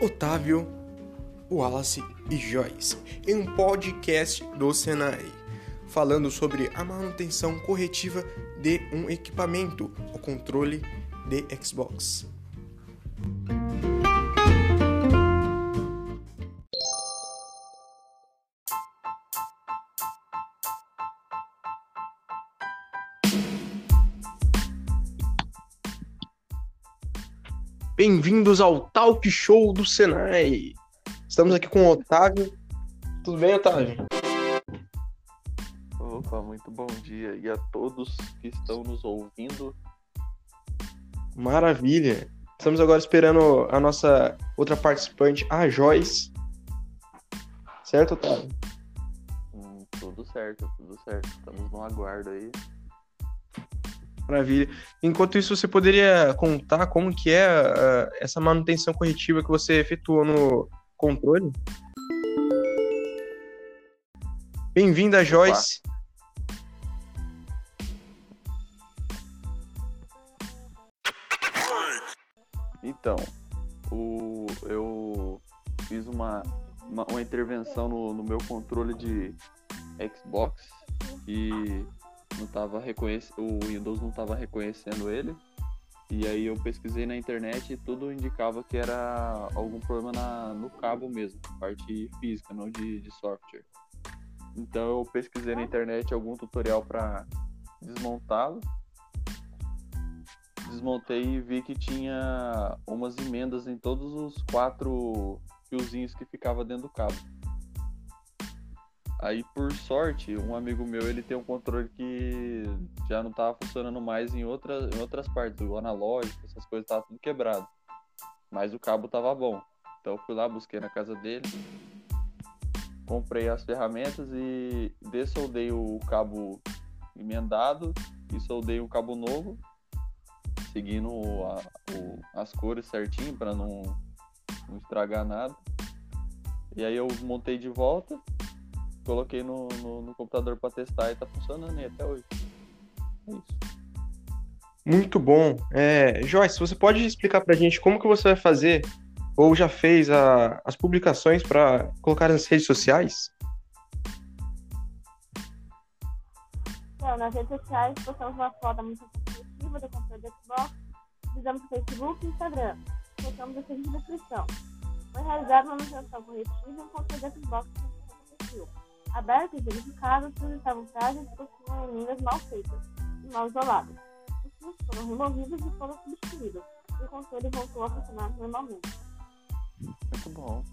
Otávio, Wallace e Joyce em um podcast do Senai, falando sobre a manutenção corretiva de um equipamento, o controle de Xbox. Bem-vindos ao Talk Show do Senai. Estamos aqui com o Otávio. Tudo bem, Otávio? Opa, muito bom dia e a todos que estão nos ouvindo. Maravilha. Estamos agora esperando a nossa outra participante, a Joyce. Certo, Otávio? Hum, tudo certo, tudo certo. Estamos no aguardo aí. Maravilha. Enquanto isso, você poderia contar como que é uh, essa manutenção corretiva que você efetuou no controle? Bem-vinda, Joyce. Então, o, eu fiz uma, uma, uma intervenção no, no meu controle de Xbox e não tava reconhecendo, o Windows não estava reconhecendo ele. E aí eu pesquisei na internet e tudo indicava que era algum problema na, no cabo mesmo, parte física, não de, de software. Então eu pesquisei na internet algum tutorial para desmontá-lo. Desmontei e vi que tinha umas emendas em todos os quatro fiozinhos que ficava dentro do cabo. Aí, por sorte, um amigo meu ele tem um controle que já não tava funcionando mais em outras, em outras partes, o analógico, essas coisas tava tudo quebrado. Mas o cabo tava bom. Então eu fui lá, busquei na casa dele, comprei as ferramentas e dessoldei o cabo emendado e soldei um cabo novo, seguindo a, o, as cores certinho para não, não estragar nada. E aí eu montei de volta coloquei no, no, no computador para testar e tá funcionando aí até hoje. É isso. Muito bom. É, Joyce, você pode explicar pra gente como que você vai fazer ou já fez a, as publicações para colocar nas redes sociais? Então, nas redes sociais postamos uma foto muito positiva do controle do Xbox, fizemos no Facebook e Instagram. Colocamos a seguinte descrição. Foi realizada uma manutenção corretiva em controle do Xbox aberto e verificado, tudo estavam frágeis e possuíam linhas mal feitas e mal isoladas. Os fios foram removidos e foram substituídos, e o controle voltou a funcionar normalmente. Muito bom.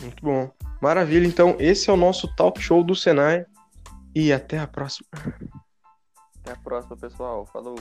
Muito bom. Maravilha. Então, esse é o nosso talk show do Senai. E até a próxima. Até a próxima, pessoal. Falou.